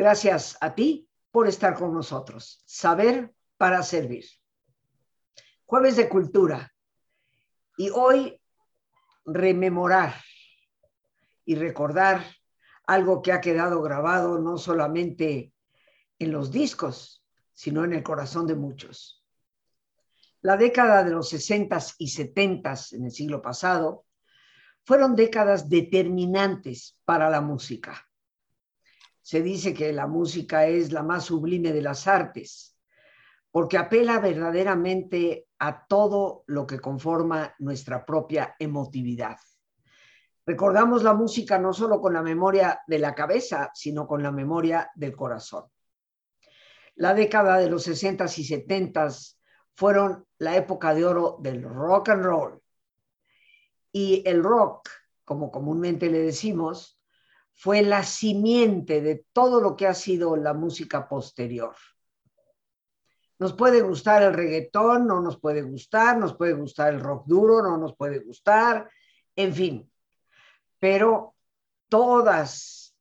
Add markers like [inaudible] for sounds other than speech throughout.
Gracias a ti por estar con nosotros. Saber para servir. Jueves de Cultura. Y hoy rememorar y recordar algo que ha quedado grabado no solamente en los discos, sino en el corazón de muchos. La década de los 60 y 70 en el siglo pasado fueron décadas determinantes para la música. Se dice que la música es la más sublime de las artes, porque apela verdaderamente a todo lo que conforma nuestra propia emotividad. Recordamos la música no solo con la memoria de la cabeza, sino con la memoria del corazón. La década de los 60 y 70 fueron la época de oro del rock and roll. Y el rock, como comúnmente le decimos, fue la simiente de todo lo que ha sido la música posterior. Nos puede gustar el reggaetón, no nos puede gustar, nos puede gustar el rock duro, no nos puede gustar, en fin. Pero todas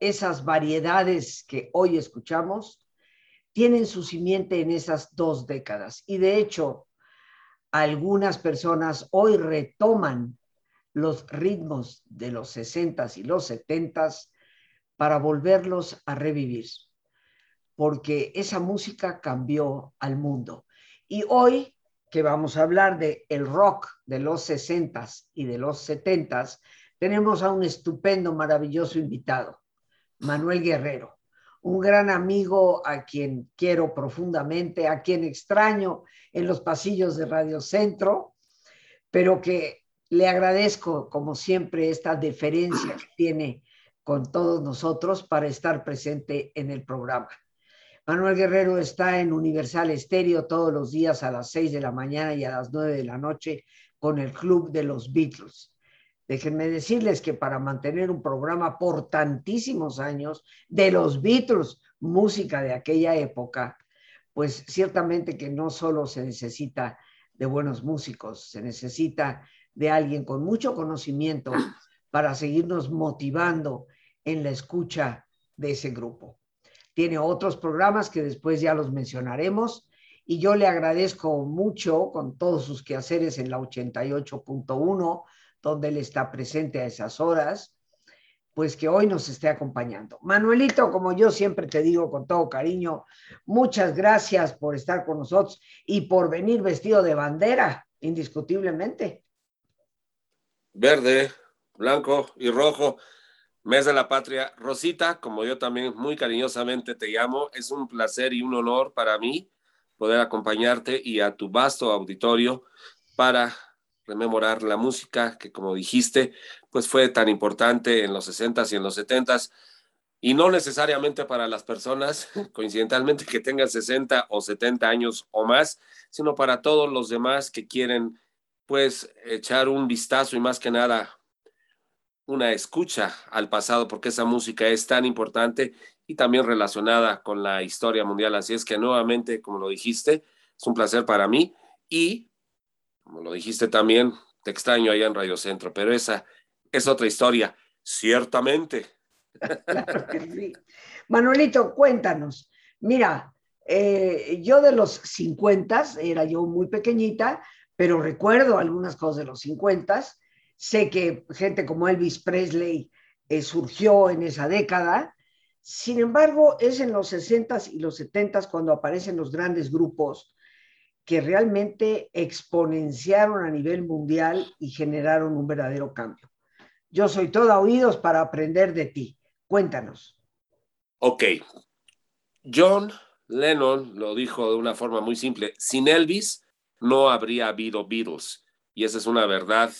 esas variedades que hoy escuchamos tienen su simiente en esas dos décadas. Y de hecho, algunas personas hoy retoman los ritmos de los 60 y los 70 para volverlos a revivir, porque esa música cambió al mundo. Y hoy que vamos a hablar de el rock de los 60 y de los 70 tenemos a un estupendo, maravilloso invitado, Manuel Guerrero un gran amigo a quien quiero profundamente, a quien extraño en los pasillos de Radio Centro, pero que le agradezco, como siempre, esta deferencia que tiene con todos nosotros para estar presente en el programa. Manuel Guerrero está en Universal Estéreo todos los días a las 6 de la mañana y a las 9 de la noche con el Club de los Beatles. Déjenme decirles que para mantener un programa por tantísimos años de los Beatles, música de aquella época, pues ciertamente que no solo se necesita de buenos músicos, se necesita de alguien con mucho conocimiento para seguirnos motivando en la escucha de ese grupo. Tiene otros programas que después ya los mencionaremos y yo le agradezco mucho con todos sus quehaceres en la 88.1 donde él está presente a esas horas, pues que hoy nos esté acompañando. Manuelito, como yo siempre te digo con todo cariño, muchas gracias por estar con nosotros y por venir vestido de bandera, indiscutiblemente. Verde, blanco y rojo, mes de la patria. Rosita, como yo también muy cariñosamente te llamo, es un placer y un honor para mí poder acompañarte y a tu vasto auditorio para rememorar la música que, como dijiste, pues fue tan importante en los 60s y en los 70s, y no necesariamente para las personas, [laughs] coincidentalmente, que tengan 60 o 70 años o más, sino para todos los demás que quieren, pues, echar un vistazo y más que nada una escucha al pasado, porque esa música es tan importante y también relacionada con la historia mundial. Así es que nuevamente, como lo dijiste, es un placer para mí y como lo dijiste también, te extraño allá en Radio Centro, pero esa es otra historia, ciertamente. [laughs] Manuelito, cuéntanos. Mira, eh, yo de los 50, era yo muy pequeñita, pero recuerdo algunas cosas de los 50. Sé que gente como Elvis Presley eh, surgió en esa década. Sin embargo, es en los 60 y los 70 cuando aparecen los grandes grupos que realmente exponenciaron a nivel mundial y generaron un verdadero cambio. Yo soy todo oídos para aprender de ti. Cuéntanos. Ok. John Lennon lo dijo de una forma muy simple. Sin Elvis no habría habido Beatles. Y esa es una verdad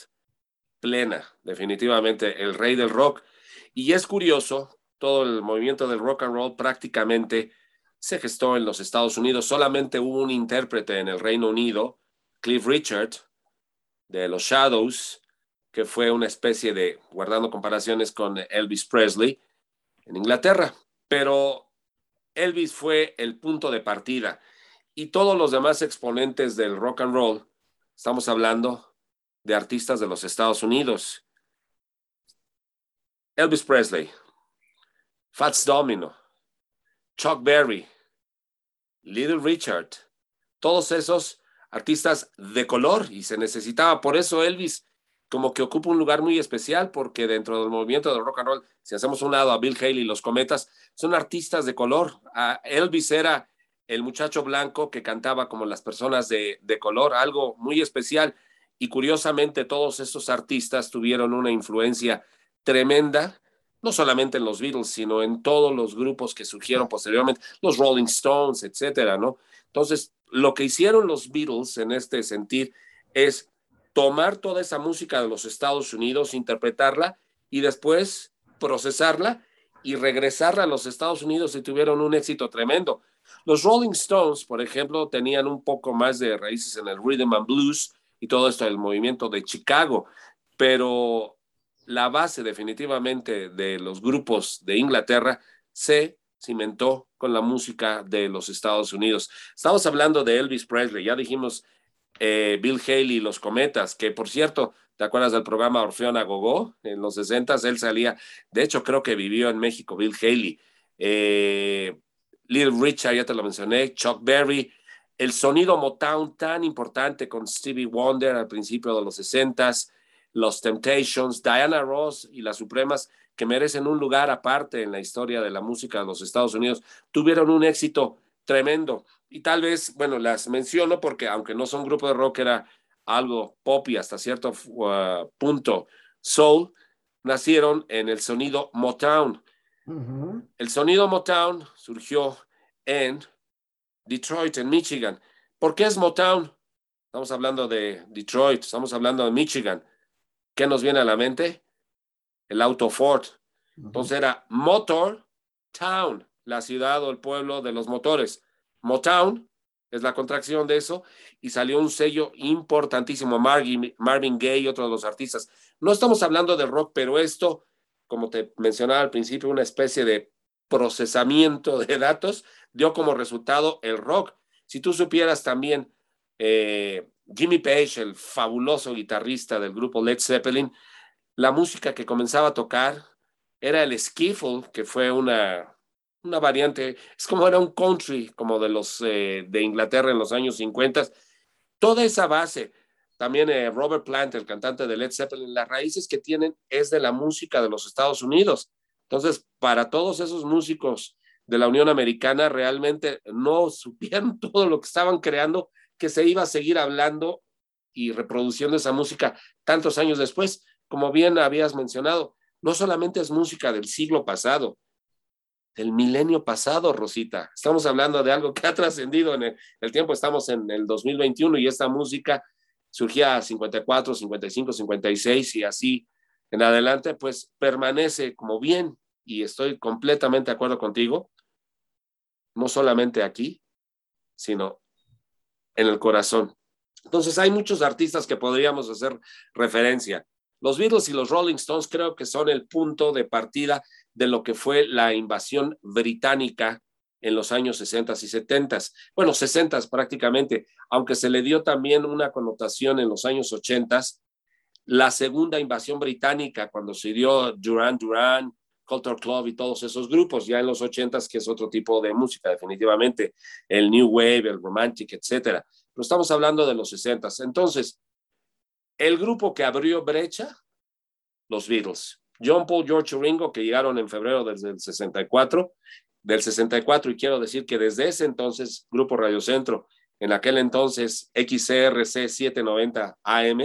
plena, definitivamente, el rey del rock. Y es curioso, todo el movimiento del rock and roll prácticamente se gestó en los Estados Unidos. Solamente hubo un intérprete en el Reino Unido, Cliff Richard, de los Shadows, que fue una especie de, guardando comparaciones con Elvis Presley, en Inglaterra. Pero Elvis fue el punto de partida. Y todos los demás exponentes del rock and roll, estamos hablando de artistas de los Estados Unidos. Elvis Presley, Fats Domino, Chuck Berry, Little Richard, todos esos artistas de color y se necesitaba. Por eso Elvis como que ocupa un lugar muy especial porque dentro del movimiento del rock and roll, si hacemos un lado a Bill Haley y los Cometas, son artistas de color. Elvis era el muchacho blanco que cantaba como las personas de, de color, algo muy especial. Y curiosamente todos estos artistas tuvieron una influencia tremenda, no solamente en los Beatles, sino en todos los grupos que surgieron posteriormente, los Rolling Stones, etcétera, ¿no? Entonces, lo que hicieron los Beatles en este sentido es tomar toda esa música de los Estados Unidos, interpretarla y después procesarla y regresarla a los Estados Unidos y tuvieron un éxito tremendo. Los Rolling Stones, por ejemplo, tenían un poco más de raíces en el rhythm and blues y todo esto del movimiento de Chicago, pero la base definitivamente de los grupos de Inglaterra se cimentó con la música de los Estados Unidos. Estamos hablando de Elvis Presley, ya dijimos eh, Bill Haley y los Cometas, que por cierto, ¿te acuerdas del programa Orfeón a Gogó? En los 60 él salía, de hecho creo que vivió en México, Bill Haley. Eh, Little Richard, ya te lo mencioné, Chuck Berry, el sonido Motown tan importante con Stevie Wonder al principio de los 60 los Temptations, Diana Ross y las Supremas, que merecen un lugar aparte en la historia de la música de los Estados Unidos, tuvieron un éxito tremendo. Y tal vez, bueno, las menciono porque aunque no son grupo de rock, era algo pop y hasta cierto uh, punto soul, nacieron en el sonido Motown. El sonido Motown surgió en Detroit, en Michigan. ¿Por qué es Motown? Estamos hablando de Detroit, estamos hablando de Michigan. ¿Qué nos viene a la mente? El auto Ford. Entonces era Motor Town la ciudad o el pueblo de los motores. Motown es la contracción de eso y salió un sello importantísimo, Marvin, Marvin Gaye, otro de los artistas. No estamos hablando de rock, pero esto, como te mencionaba al principio, una especie de procesamiento de datos dio como resultado el rock. Si tú supieras también, eh, Jimmy Page, el fabuloso guitarrista del grupo Led Zeppelin, la música que comenzaba a tocar era el skiffle, que fue una una variante, es como era un country, como de los eh, de Inglaterra en los años 50. Toda esa base, también eh, Robert Plant, el cantante de Led Zeppelin, las raíces que tienen es de la música de los Estados Unidos. Entonces, para todos esos músicos de la Unión Americana, realmente no [laughs] supieron todo lo que estaban creando, que se iba a seguir hablando y reproduciendo esa música tantos años después. Como bien habías mencionado, no solamente es música del siglo pasado, del milenio pasado, Rosita. Estamos hablando de algo que ha [laughs] trascendido en el, tiempo, estamos en el 2021 y esta música surgía a 54, 55, 56 y así en adelante, pues permanece como bien y estoy completamente de acuerdo contigo, no solamente aquí, sino en el corazón. Entonces hay muchos artistas que podríamos hacer referencia. Los Beatles y los Rolling Stones creo que son el punto de partida de lo que fue la invasión británica en los años 60 y 70. Bueno, 60 prácticamente, aunque se le dio también una connotación en los años 80. La segunda invasión británica, cuando se dio Duran Duran, Culture Club y todos esos grupos, ya en los 80 que es otro tipo de música, definitivamente, el New Wave, el Romantic, etcétera. Pero estamos hablando de los 60. Entonces, el grupo que abrió brecha, los Beatles. John Paul, George Ringo, que llegaron en febrero desde el 64, del 64, y quiero decir que desde ese entonces, Grupo Radio Centro, en aquel entonces XCRC 790 AM,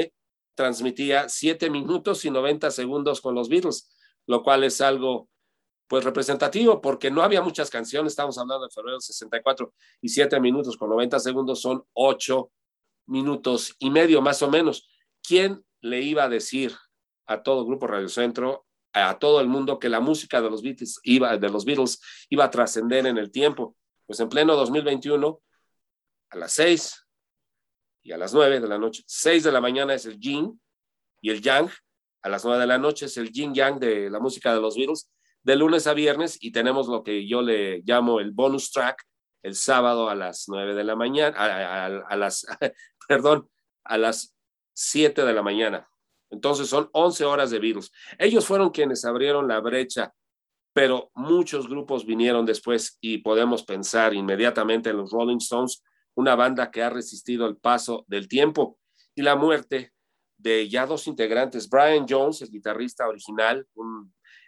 transmitía 7 minutos y 90 segundos con los Beatles, lo cual es algo pues representativo porque no había muchas canciones, estamos hablando de febrero del 64 y 7 minutos con 90 segundos son 8 minutos y medio más o menos. ¿quién le iba a decir a todo Grupo Radio Centro, a todo el mundo, que la música de los Beatles iba, de los Beatles iba a trascender en el tiempo? Pues en pleno 2021, a las 6 y a las 9 de la noche, 6 de la mañana es el yin y el yang, a las 9 de la noche es el yin yang de la música de los Beatles, de lunes a viernes, y tenemos lo que yo le llamo el bonus track, el sábado a las 9 de la mañana, a, las, [laughs] perdón, a las 7 de la mañana. Entonces son 11 horas de virus. Ellos fueron quienes abrieron la brecha pero muchos grupos vinieron después y podemos pensar inmediatamente en los Rolling Stones, una banda que ha resistido el paso del tiempo y la muerte de ya dos integrantes, Brian Jones, el guitarrista original,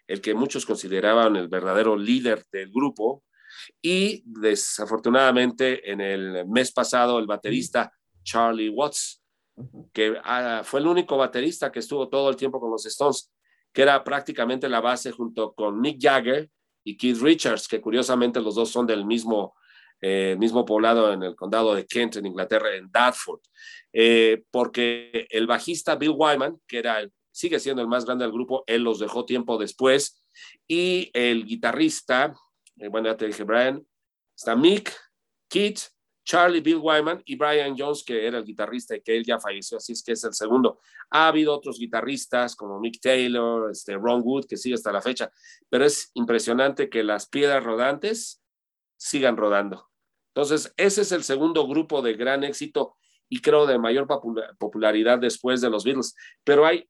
el que muchos consideraban el verdadero líder del grupo, y desafortunadamente en el mes pasado el baterista Charlie Watts, que ah, fue el único baterista que estuvo todo el tiempo con los Stones que era prácticamente la base junto con Mick Jagger y Keith Richards, que curiosamente los dos son del mismo, eh, mismo poblado en el condado de Kent, en Inglaterra, en Dartford, eh, porque el bajista Bill Wyman, que era sigue siendo el más grande del grupo, él los dejó tiempo después, y el guitarrista, eh, bueno, ya te dije, Brian, está Mick, Keith Charlie Bill Wyman y Brian Jones, que era el guitarrista y que él ya falleció, así es que es el segundo. Ha habido otros guitarristas como Mick Taylor, este, Ron Wood, que sigue hasta la fecha, pero es impresionante que las piedras rodantes sigan rodando. Entonces, ese es el segundo grupo de gran éxito y creo de mayor popularidad después de los Beatles, pero hay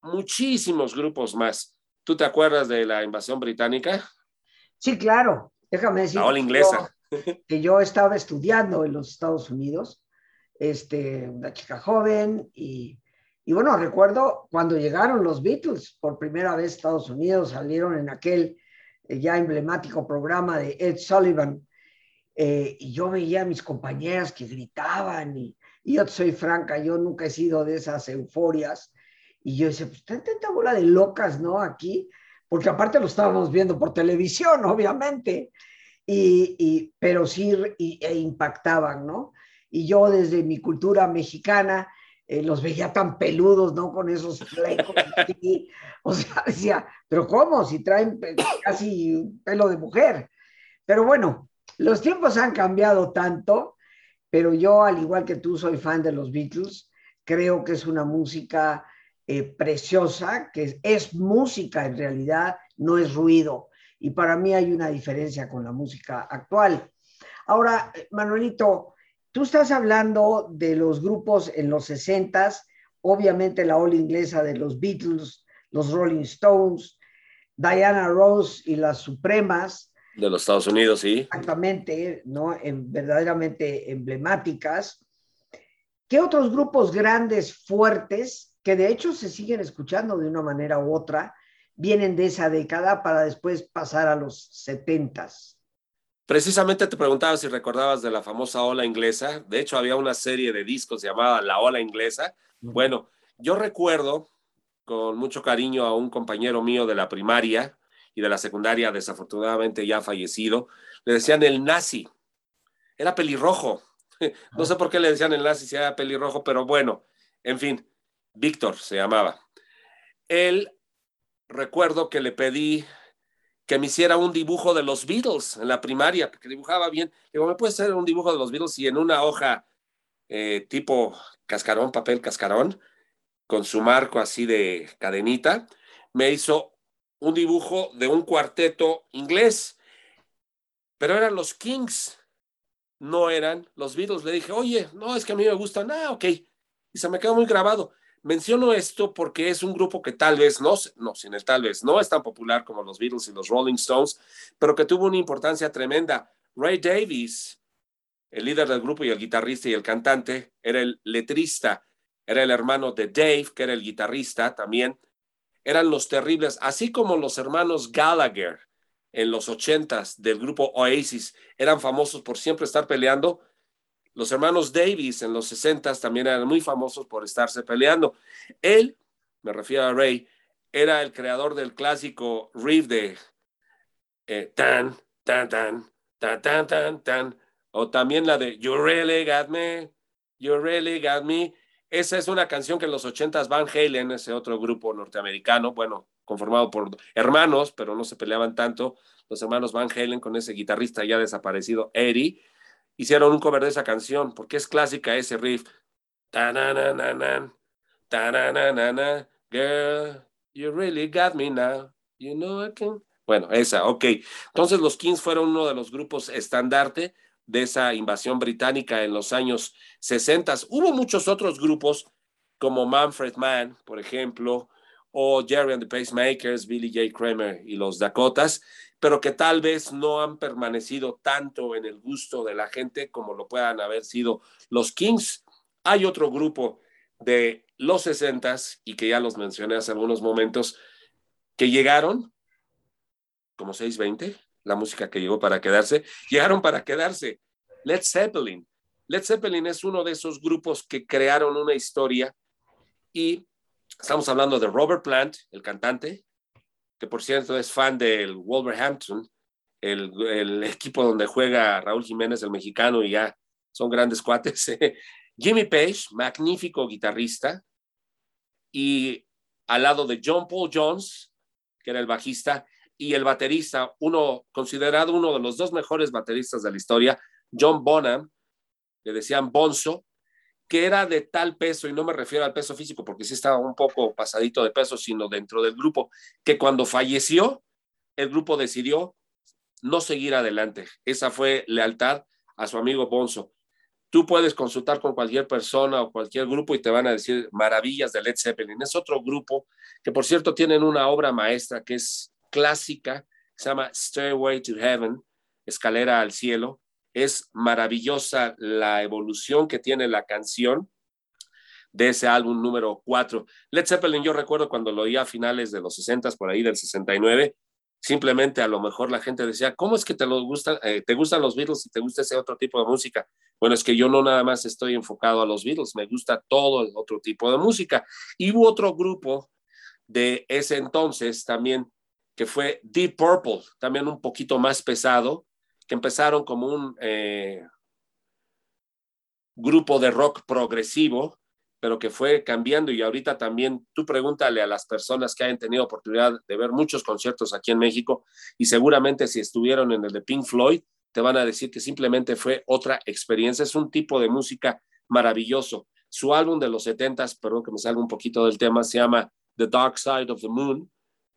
muchísimos grupos más. ¿Tú te acuerdas de la invasión británica? Sí, claro. Déjame decir. La ola inglesa que yo estaba estudiando en los Estados Unidos, este, una chica joven, y, y bueno, recuerdo cuando llegaron los Beatles por primera vez a Estados Unidos, salieron en aquel eh, ya emblemático programa de Ed Sullivan, eh, y yo veía a mis compañeras que gritaban, y, y, yo soy franca, yo nunca he sido de esas euforias, y yo decía, pues tanta bola de locas, ¿no? Aquí, porque aparte lo estábamos viendo por televisión, obviamente, y, pero sí e impactaban, ¿no? Y yo desde mi cultura mexicana eh, los veía tan peludos, ¿no? Con esos flecos. [laughs] o sea, decía, pero ¿cómo? Si traen casi pelo de mujer. Pero bueno, los tiempos han cambiado tanto, pero yo, al igual que tú, soy fan de los Beatles. Creo que es una música eh, preciosa, que es música en realidad, no es ruido y para mí hay una diferencia con la música actual. Ahora, Manuelito, tú estás hablando de los grupos en los 60 obviamente la ola inglesa de los Beatles, los Rolling Stones, Diana Rose y las Supremas. De los Estados Unidos, sí. Exactamente, ¿no? En, verdaderamente emblemáticas. ¿Qué otros grupos grandes, fuertes, que de hecho se siguen escuchando de una manera u otra, vienen de esa década para después pasar a los setentas. Precisamente te preguntaba si recordabas de la famosa ola inglesa. De hecho, había una serie de discos llamada La Ola Inglesa. Bueno, yo recuerdo con mucho cariño a un compañero mío de la primaria y de la secundaria, desafortunadamente ya fallecido. Le decían el nazi. Era pelirrojo. [laughs] No sé por qué le decían el nazi si era pelirrojo, pero bueno, en fin, Víctor se llamaba. Él recuerdo que le pedí que me hiciera un dibujo de los Beatles en la primaria, porque dibujaba bien. Digo, ¿me puede hacer un dibujo de los Beatles? Y en una hoja eh, tipo cascarón, papel cascarón, con su marco así de cadenita, me hizo un dibujo de un cuarteto inglés, pero eran los Kings, no eran los Beatles. Le dije, oye, no, es que a mí me gustan, ah, ok. Y se me quedó muy grabado. Menciono esto porque es un grupo que tal vez no, no, sin el tal vez, no es tan popular como los Beatles y los Rolling Stones, pero que tuvo una importancia tremenda. Ray Davis, el líder del grupo y el guitarrista y el cantante, era el letrista, era el hermano de Dave, que era el guitarrista también. Eran los terribles, así como los hermanos Gallagher en los ochentas del grupo Oasis eran famosos por siempre estar peleando los hermanos Davis en los 60 también eran muy famosos por estarse peleando. Él, me refiero a Ray, era el creador del clásico riff de eh, tan, tan, tan, tan, tan, tan, tan, o también la de You Really Got Me, You Really Got Me. Esa es una canción que en los 80 Van Halen, ese otro grupo norteamericano, bueno, conformado por hermanos, pero no se peleaban tanto, los hermanos Van Halen con ese guitarrista ya desaparecido, Eddie, hicieron un cover de esa canción, porque es clásica ese riff. Girl, you really got me now. You know I can. Bueno, esa, ok. Entonces los Kings fueron uno de los grupos estandarte de esa invasión británica en los años 60. Hubo muchos otros grupos como Manfred Mann, por ejemplo, o Jerry and the Pacemakers, Billy J. Kramer y los Dakotas, pero que tal vez no han permanecido tanto en el gusto de la gente como lo puedan haber sido los Kings. Hay otro grupo de los 60 y que ya los mencioné hace algunos momentos, que llegaron como 620, la música que llegó para quedarse, llegaron para quedarse. Led Zeppelin. Led Zeppelin es uno de esos grupos que crearon una historia y estamos hablando de Robert Plant, el cantante, que por cierto es fan del Wolverhampton, el, el equipo donde juega Raúl Jiménez, el mexicano, y ya son grandes cuates. [laughs] Jimmy Page, magnífico guitarrista, y al lado de John Paul Jones, que era el bajista, y el baterista, uno considerado uno de los dos mejores bateristas de la historia, John Bonham, le decían Bonzo, que era de tal peso, y no me refiero al peso físico, porque sí estaba un poco pasadito de peso, sino dentro del grupo, que cuando falleció, el grupo decidió no seguir adelante. Esa fue lealtad a su amigo Bonzo. Tú puedes consultar con cualquier persona o cualquier grupo y te van a decir maravillas de Led Zeppelin. Es otro grupo que, por cierto, tienen una obra maestra que es clásica, se llama Stairway to Heaven, Escalera al Cielo. Es maravillosa la evolución que tiene la canción de ese álbum número 4. Led Zeppelin, yo recuerdo cuando lo oí a finales de los 60, por ahí del 69, simplemente a lo mejor la gente decía, ¿cómo es que te, lo gustan, eh, te gustan los Beatles y te gusta ese otro tipo de música? Bueno, es que yo no nada más estoy enfocado a los Beatles, me gusta todo el otro tipo de música. Y hubo otro grupo de ese entonces también que fue Deep Purple, también un poquito más pesado, que empezaron como un eh, grupo de rock progresivo, pero que fue cambiando y ahorita también tú pregúntale a las personas que hayan tenido oportunidad de ver muchos conciertos aquí en México y seguramente si estuvieron en el de Pink Floyd, te van a decir que simplemente fue otra experiencia. Es un tipo de música maravilloso. Su álbum de los 70, perdón que me salga un poquito del tema, se llama The Dark Side of the Moon,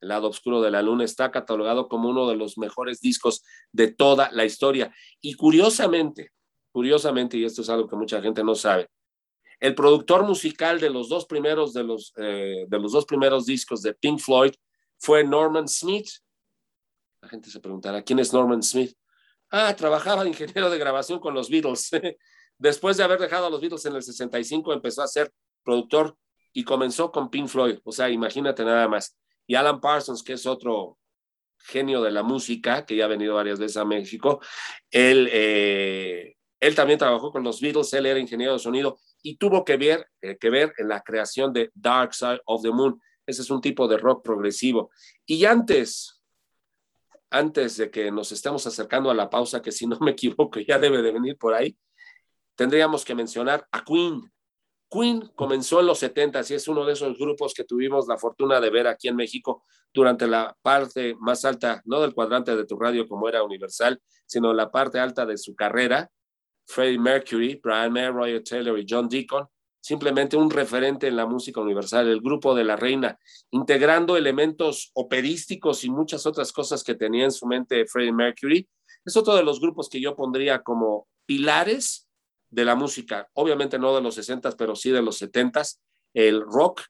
el lado oscuro de la luna, está catalogado como uno de los mejores discos de toda la historia. Y curiosamente, curiosamente, y esto es algo que mucha gente no sabe, el productor musical de los dos primeros, de los, eh, de los dos primeros discos de Pink Floyd fue Norman Smith. La gente se preguntará, ¿quién es Norman Smith? Ah, trabajaba de ingeniero de grabación con los Beatles. [laughs] Después de haber dejado a los Beatles en el 65, empezó a ser productor y comenzó con Pink Floyd. O sea, imagínate nada más. Y Alan Parsons, que es otro genio de la música, que ya ha venido varias veces a México, él, eh, él también trabajó con los Beatles, él era ingeniero de sonido y tuvo que ver, eh, que ver en la creación de Dark Side of the Moon. Ese es un tipo de rock progresivo. Y antes, antes de que nos estemos acercando a la pausa, que si no me equivoco ya debe de venir por ahí, tendríamos que mencionar a Queen. Queen comenzó en los 70 y es uno de esos grupos que tuvimos la fortuna de ver aquí en México durante la parte más alta, no del cuadrante de tu radio como era Universal, sino la parte alta de su carrera. Freddie Mercury, Brian May, Roy Taylor y John Deacon, simplemente un referente en la música universal, el grupo de la reina, integrando elementos operísticos y muchas otras cosas que tenía en su mente Freddie Mercury. Es otro de los grupos que yo pondría como pilares de la música, obviamente no de los 60, pero sí de los 70, el rock,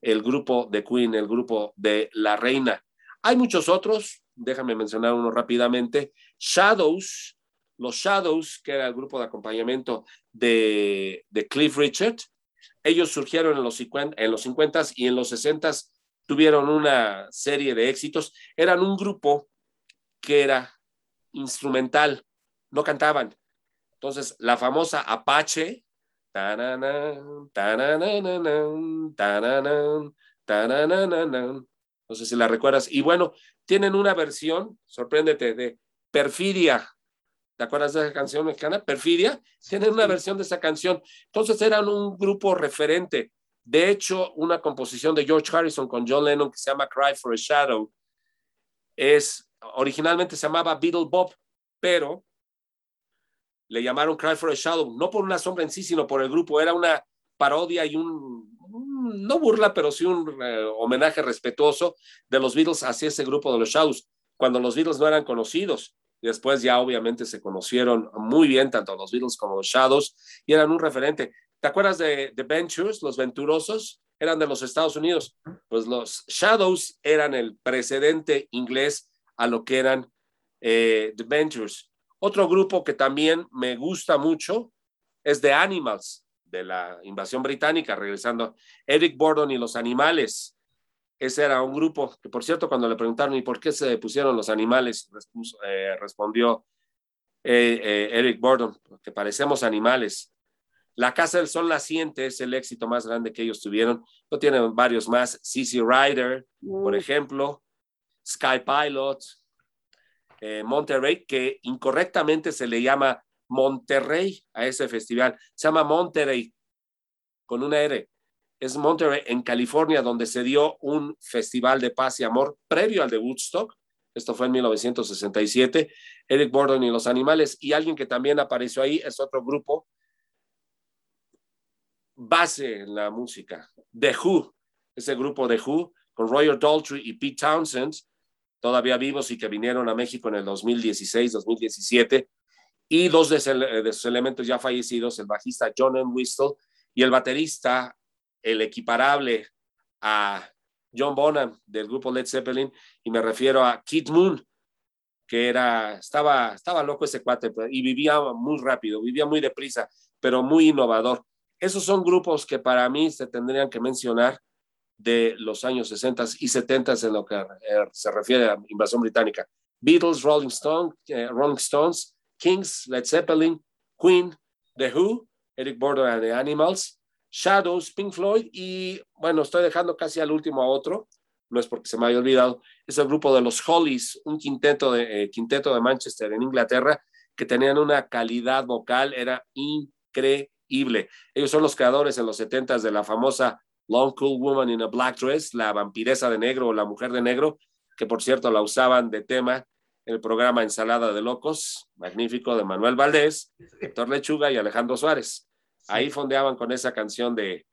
el grupo de Queen, el grupo de La Reina. Hay muchos otros, déjame mencionar uno rápidamente. Shadows, los Shadows, que era el grupo de acompañamiento de, de Cliff Richard, ellos surgieron en los, 50, en los 50 y en los 60 tuvieron una serie de éxitos. Eran un grupo que era instrumental, no cantaban, entonces, la famosa Apache, no sé si la recuerdas. Y bueno, tienen una versión, sorpréndete, de Perfidia. ¿Te acuerdas de esa canción mexicana? Perfidia. Tienen una versión de esa canción. Entonces eran un grupo referente. De hecho, una composición de George Harrison con John Lennon que se llama Cry for a Shadow es originalmente se llamaba Beatle Bob, pero le llamaron Cry for a Shadow, no por una sombra en sí, sino por el grupo. Era una parodia y un, no burla, pero sí un eh, homenaje respetuoso de los Beatles hacia ese grupo de los Shadows, cuando los Beatles no eran conocidos. Después ya obviamente se conocieron muy bien tanto los Beatles como los Shadows y eran un referente. ¿Te acuerdas de The Ventures, los venturosos? Eran de los Estados Unidos. Pues los Shadows eran el precedente inglés a lo que eran eh, The Ventures. Otro grupo que también me gusta mucho es The Animals, de la invasión británica, regresando. Eric Borden y los animales. Ese era un grupo que, por cierto, cuando le preguntaron ¿y por qué se pusieron los animales? Eh, respondió eh, Eric Borden, que parecemos animales. La Casa del Sol Naciente es el éxito más grande que ellos tuvieron. No tienen varios más. CC Rider, por ejemplo, Sky Pilot, eh, que incorrectamente se le llama Monterrey a ese festival. Se llama Monterrey con una R. Es Monterrey en California, donde se dio un festival de paz y amor previo al de Woodstock. Esto fue en 1967. Eric Borden y los animales. Y alguien que también apareció ahí es otro grupo base en la música. The Who, ese grupo The Who, con Roger Daltrey y Pete Townsend, todavía vivos y que vinieron a México en el 2016, 2017, y dos de, sus elementos ya fallecidos, el bajista John M. Whistle y el baterista, el equiparable a John Bonham del grupo Led Zeppelin, y me refiero a Kid Moon, que era, estaba, estaba loco ese cuate y vivía muy rápido, vivía muy deprisa, pero muy innovador. Esos son grupos que para mí se tendrían que mencionar de los años 60 y 70 en lo que eh, se refiere a invasión británica. Beatles, eh, Rolling Stones, Kings, Led Zeppelin, Queen, The Who, Eric Borden and the Animals, Shadows, Pink Floyd y bueno, estoy dejando casi al último a otro, no es porque se me haya olvidado, es el grupo de los Hollies, un quinteto de, eh, quinteto de Manchester en Inglaterra que tenían una calidad vocal, era increíble ellos son los creadores en los 70 de la famosa Long Cool Woman in a Black Dress, la vampiresa de negro o la mujer de negro, que por cierto la usaban de tema en el programa Ensalada de Locos, magnífico de Manuel Valdés, Héctor Lechuga y Alejandro Suárez. Ahí fondeaban con esa canción de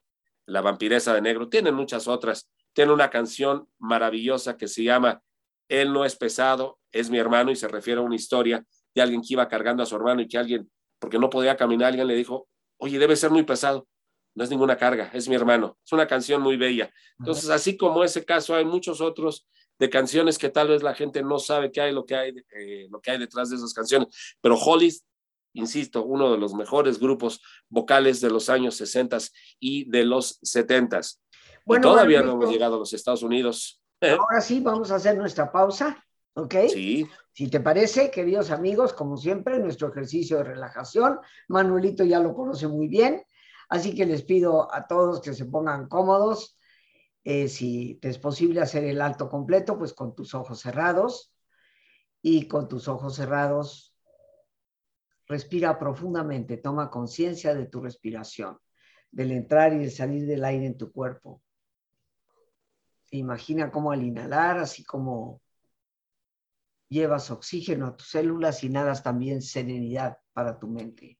La vampiresa de negro. Tienen muchas otras. Tiene una canción maravillosa que se llama Él no es pesado, es mi hermano y se refiere a una historia de alguien que iba cargando a su hermano y que alguien, porque no podía caminar, alguien le dijo, oye, debe ser muy pesado. No es ninguna carga, es mi hermano. Es una canción muy bella. Entonces, así como ese caso, hay muchos otros de canciones que tal vez la gente no sabe qué hay, lo que hay, eh, lo que hay detrás de esas canciones. Pero Hollis, insisto, uno de los mejores grupos vocales de los años 60 y de los 70. Bueno, y todavía no hemos llegado a los Estados Unidos. [laughs] Ahora sí, vamos a hacer nuestra pausa, ¿ok? Sí. Si te parece, queridos amigos, como siempre, nuestro ejercicio de relajación, Manuelito ya lo conoce muy bien, así que les pido a todos que se pongan cómodos. Eh, si te es posible hacer el alto completo, pues con tus ojos cerrados y con tus ojos cerrados, respira profundamente, toma conciencia de tu respiración, del entrar y el salir del aire en tu cuerpo. Imagina cómo al inhalar, así como llevas oxígeno a tus células y nadas también serenidad para tu mente.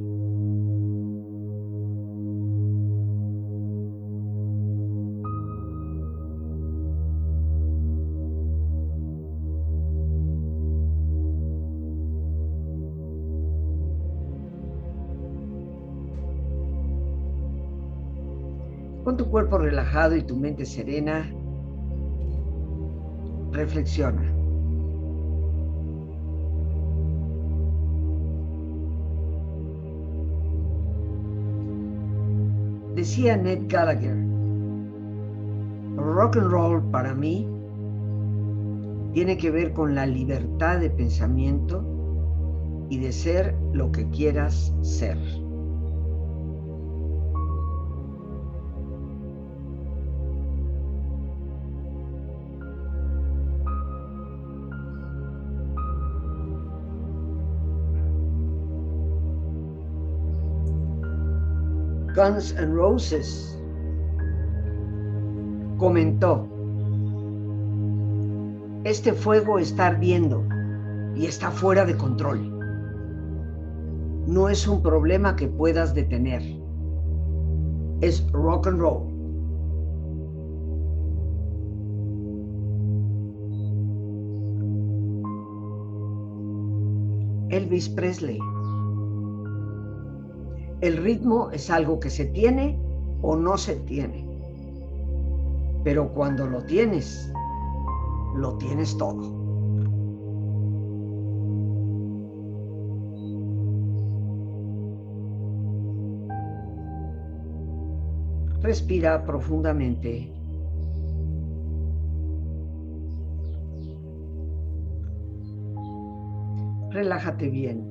Cuerpo relajado y tu mente serena, reflexiona. Decía Ned Gallagher, rock and roll para mí tiene que ver con la libertad de pensamiento y de ser lo que quieras ser. Guns N' Roses comentó, este fuego está ardiendo y está fuera de control. No es un problema que puedas detener. Es rock and roll. Elvis Presley el ritmo es algo que se tiene o no se tiene. Pero cuando lo tienes, lo tienes todo. Respira profundamente. Relájate bien.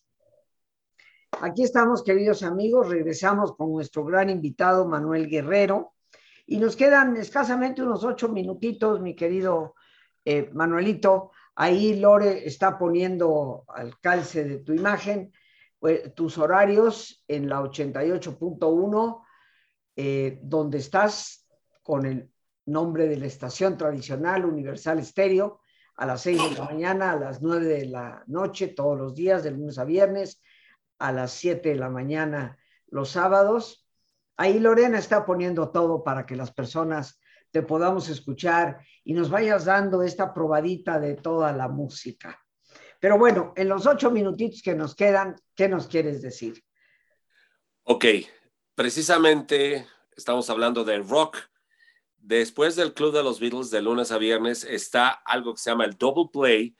Aquí estamos, queridos amigos, regresamos con nuestro gran invitado Manuel Guerrero y nos quedan escasamente unos ocho minutitos, mi querido eh, Manuelito. Ahí Lore está poniendo al calce de tu imagen pues, tus horarios en la 88.1, eh, donde estás con el nombre de la estación tradicional Universal Estéreo a las seis de la mañana, a las nueve de la noche, todos los días, de lunes a viernes a las 7 de la mañana los sábados. Ahí Lorena está poniendo todo para que las personas te podamos escuchar y nos vayas dando esta probadita de toda la música. Pero bueno, en los ocho minutitos que nos quedan, ¿qué nos quieres decir? Ok, precisamente estamos hablando de rock. Después del Club de los Beatles de lunes a viernes está algo que se llama el Double Play,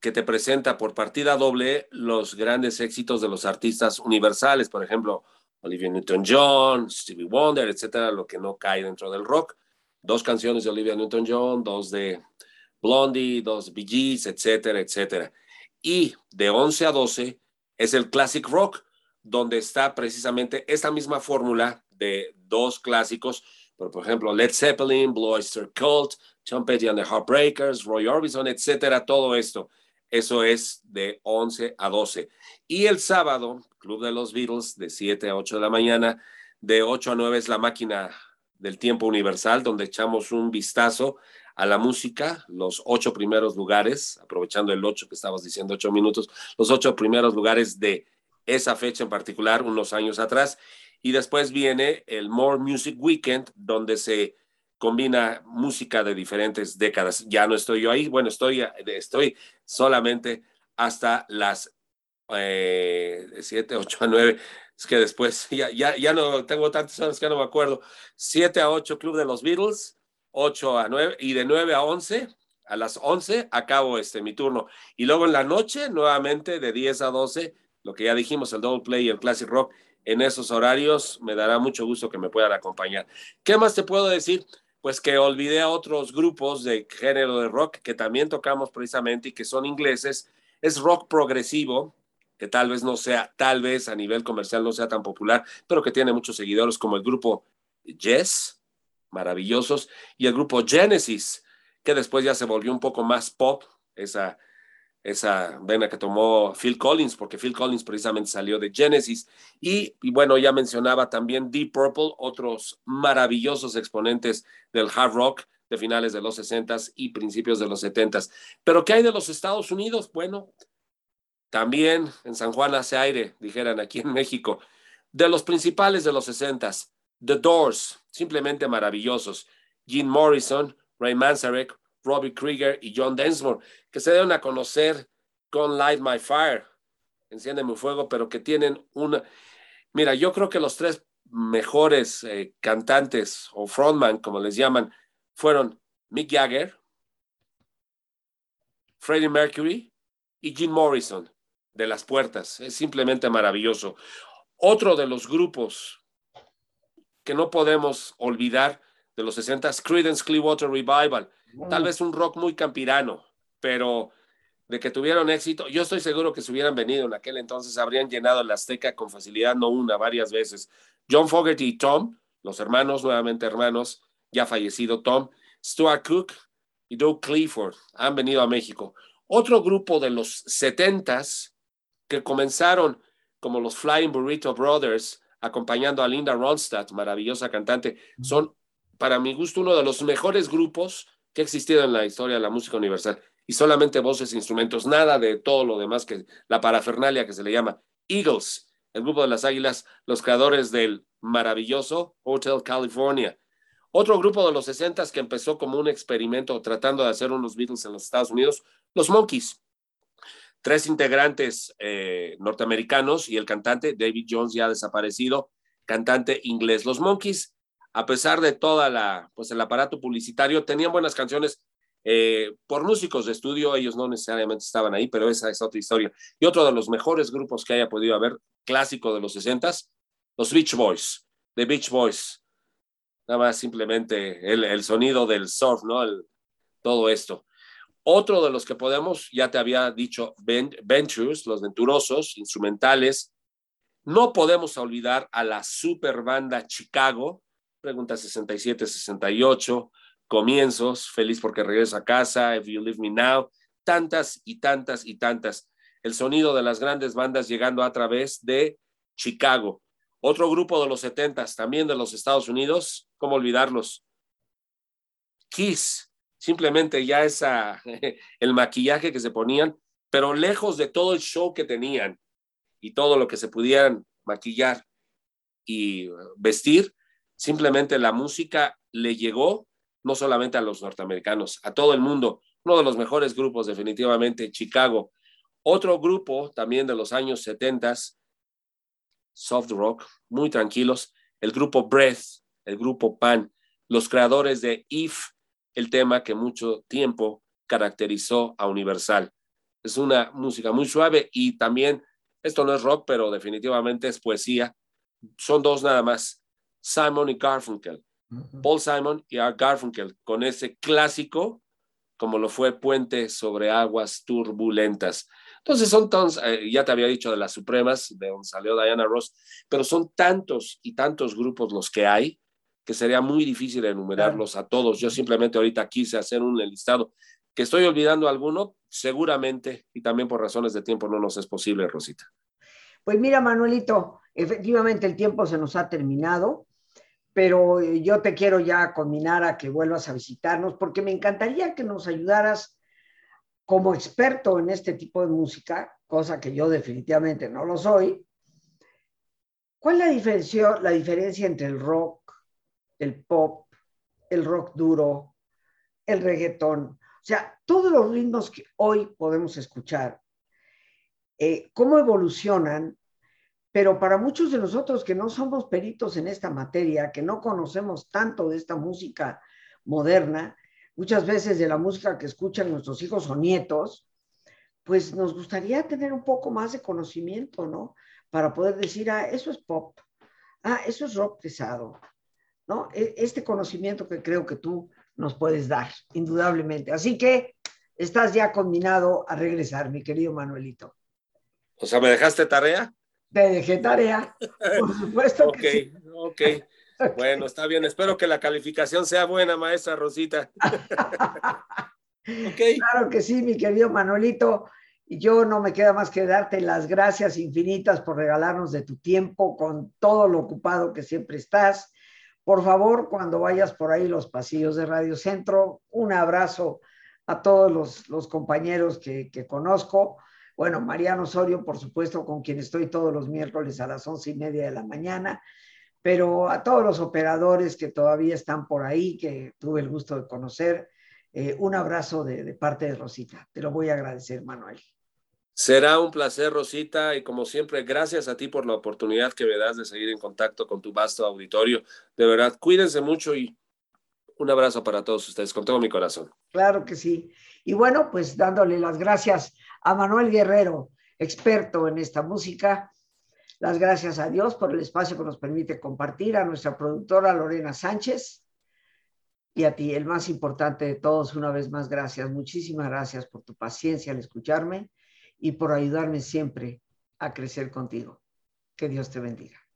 que te presenta por partida doble los grandes éxitos de los artistas universales, por ejemplo, Olivia Newton-John, Stevie Wonder, etcétera, lo que no cae dentro del rock. Dos canciones de Olivia Newton-John, dos de Blondie, dos Bee Gees, etcétera, etcétera. Y de 11 a 12 es el Classic Rock, donde está precisamente esta misma fórmula de dos clásicos, por, ejemplo, Led Zeppelin, Blue Oyster Cult, Tom Petty and the Heartbreakers, Roy Orbison, etcétera, todo esto. Eso es de 11 a 12. Y el sábado, Club de los Beatles, de 7 a 8 de la mañana, de 8 a 9 es la máquina del tiempo universal, donde echamos un vistazo a la música, los ocho primeros lugares, aprovechando el ocho que estabas diciendo, ocho minutos, los ocho primeros lugares de esa fecha en particular, unos años atrás. Y después viene el More Music Weekend, donde se combina música de diferentes décadas. Ya no estoy yo ahí, bueno, estoy, estoy solamente hasta las eh, 7, 8 a 9. Es que después [laughs] ya, ya, ya no tengo tantas horas que no me acuerdo. 7 a 8 Club de los Beatles, 8 a 9 y de 9 a 11. A las 11 acabo este mi turno. Y luego en la noche, nuevamente de 10 a 12, lo que ya dijimos, el Double Play y el Classic Rock, en esos horarios me dará mucho gusto que me puedan acompañar. ¿Qué más te puedo decir? Pues que olvidé a otros grupos de género de rock que también tocamos precisamente y que son ingleses. Es rock progresivo, que tal vez no sea, tal vez a nivel comercial no sea tan popular, pero que tiene muchos seguidores como el grupo Yes, maravillosos, y el grupo Genesis, que después ya se volvió un poco más pop, esa esa vena que tomó Phil Collins, porque Phil Collins precisamente salió de Genesis. Y, bueno, ya mencionaba también Deep Purple, otros maravillosos exponentes del hard rock de finales de los 60s y principios de los 70s. Pero ¿qué hay de los Estados Unidos? Bueno, también en San Juan hace aire, dijeran aquí en México. De los principales de los 60s, The Doors, simplemente maravillosos. Jim Morrison, Ray Manzarek, Robbie Krieger y John Densmore, que se deben a conocer con Light My Fire, Enciende mi fuego, pero que tienen una... Mira, yo creo que los tres mejores eh, cantantes o frontman, como les llaman, fueron Mick Jagger, Freddie Mercury y Jim Morrison de las puertas. Es simplemente maravilloso. Otro de los grupos que no podemos olvidar de los 60 Creedence Clearwater Revival. Tal vez un rock muy campirano, pero de que tuvieron éxito, yo estoy seguro que si hubieran venido en aquel entonces habrían llenado la Azteca con facilidad, no una, varias veces. John Fogerty y Tom, los hermanos, nuevamente hermanos, ya fallecido Tom, Stuart Cook y Doug Clifford han venido a México. Otro grupo de los setentas que comenzaron como los Flying Burrito Brothers, acompañando a Linda Ronstadt, maravillosa cantante, son para mi gusto, uno de los mejores grupos que ha existido en la historia de la música universal. Y solamente voces instrumentos, nada de todo lo demás que la parafernalia que se le llama. Eagles, el grupo de las Águilas, los creadores del maravilloso Hotel California. Otro grupo de los 60 que empezó como un experimento tratando de hacer unos Beatles en los Estados Unidos, los Monkeys. Tres integrantes eh, norteamericanos y el cantante David Jones ya desaparecido, cantante inglés. Los Monkeys, a pesar de toda la, pues el aparato publicitario, tenían buenas canciones eh, por músicos de estudio, ellos no necesariamente estaban ahí, pero esa es otra historia. Y otro de los mejores grupos que haya podido haber, clásico de los 60 los Beach Boys, The Beach Boys. Nada más simplemente el, sonido del surf, ¿no? todo esto. Otro de los que podemos, ya te había dicho, Ventures, los venturosos, instrumentales. No podemos olvidar a la super banda Chicago, pregunta 67-68, comienzos, feliz porque regreso a casa, If You Leave Me Now, tantas y tantas y tantas. El sonido de las grandes bandas llegando a través de Chicago. Otro grupo de los setentas, también de los Estados Unidos, ¿cómo olvidarlos? Kiss, simplemente ya esa, [laughs] el maquillaje que se ponían, pero lejos de todo el show que tenían y todo lo que se pudieran maquillar y vestir, simplemente la música le llegó no solamente a los norteamericanos, a todo el mundo. Uno de los mejores grupos, definitivamente, Chicago. Otro grupo también de los años 70, soft rock, muy tranquilos, el grupo Breath, el grupo Pan, los creadores de If, el tema que mucho tiempo caracterizó a Universal. Es una música muy suave y también, esto no es rock, pero definitivamente es poesía. Son dos nada más, Simon y Garfunkel. Paul Simon y Art Garfunkel con ese clásico como lo fue Puente sobre aguas turbulentas. Entonces son eh, ya te había dicho de las Supremas, de donde salió Diana Ross, pero son tantos y tantos grupos los que hay que sería muy difícil enumerarlos a todos. Yo simplemente ahorita quise hacer un listado. Que estoy olvidando alguno, seguramente, y también por razones de tiempo no nos es posible, Rosita. Pues mira, Manuelito, efectivamente el tiempo se nos ha terminado pero eh, yo te quiero ya combinar a que vuelvas a visitarnos porque me encantaría que nos ayudaras como experto en este tipo de música, cosa que yo definitivamente no lo soy. ¿Cuál es la diferencia, la diferencia entre el rock, el pop, el rock duro, el reggaetón? O sea, todos los ritmos que hoy podemos escuchar, eh, ¿cómo evolucionan pero para muchos de nosotros que no somos peritos en esta materia, que no conocemos tanto de esta música moderna, muchas veces de la música que escuchan nuestros hijos o nietos, pues nos gustaría tener un poco más de conocimiento, ¿no? Para poder decir, ah, eso es pop, ah, eso es rock pesado, ¿no? E, este conocimiento que creo que tú nos puedes dar, indudablemente. Así que estás ya combinado a regresar, mi querido Manuelito. O sea, ¿me dejaste tarea? Te dejé tarea, por supuesto. ok, ok. Bueno, está bien. Espero que la calificación sea buena, maestra Rosita. [laughs] okay. Claro que sí, mi querido Manolito. Y yo no me queda más que darte las gracias infinitas por regalarnos de tu tiempo con todo lo ocupado que siempre estás. Por favor, cuando vayas por ahí los pasillos de Radio Centro, un abrazo a todos los, los compañeros que, que conozco bueno, Mariano Osorio, por supuesto, con quien estoy todos los miércoles a las once y media de la mañana, pero a todos los operadores que todavía están por ahí, que tuve el gusto de conocer, eh, un abrazo de, de parte de Rosita. Te lo voy a agradecer, Manuel. Será un placer, Rosita, y como siempre, gracias a ti por la oportunidad que me das de seguir en contacto con tu vasto auditorio. De verdad, cuídense mucho y un abrazo para todos ustedes, con todo mi corazón. Claro que sí. Y bueno, pues dándole las gracias a Manuel Guerrero, experto en esta música. Las gracias a Dios por el espacio que nos permite compartir, a nuestra productora Lorena Sánchez y a ti, el más importante de todos, una vez más, gracias. Muchísimas gracias por tu paciencia al escucharme y por ayudarme siempre a crecer contigo. Que Dios te bendiga.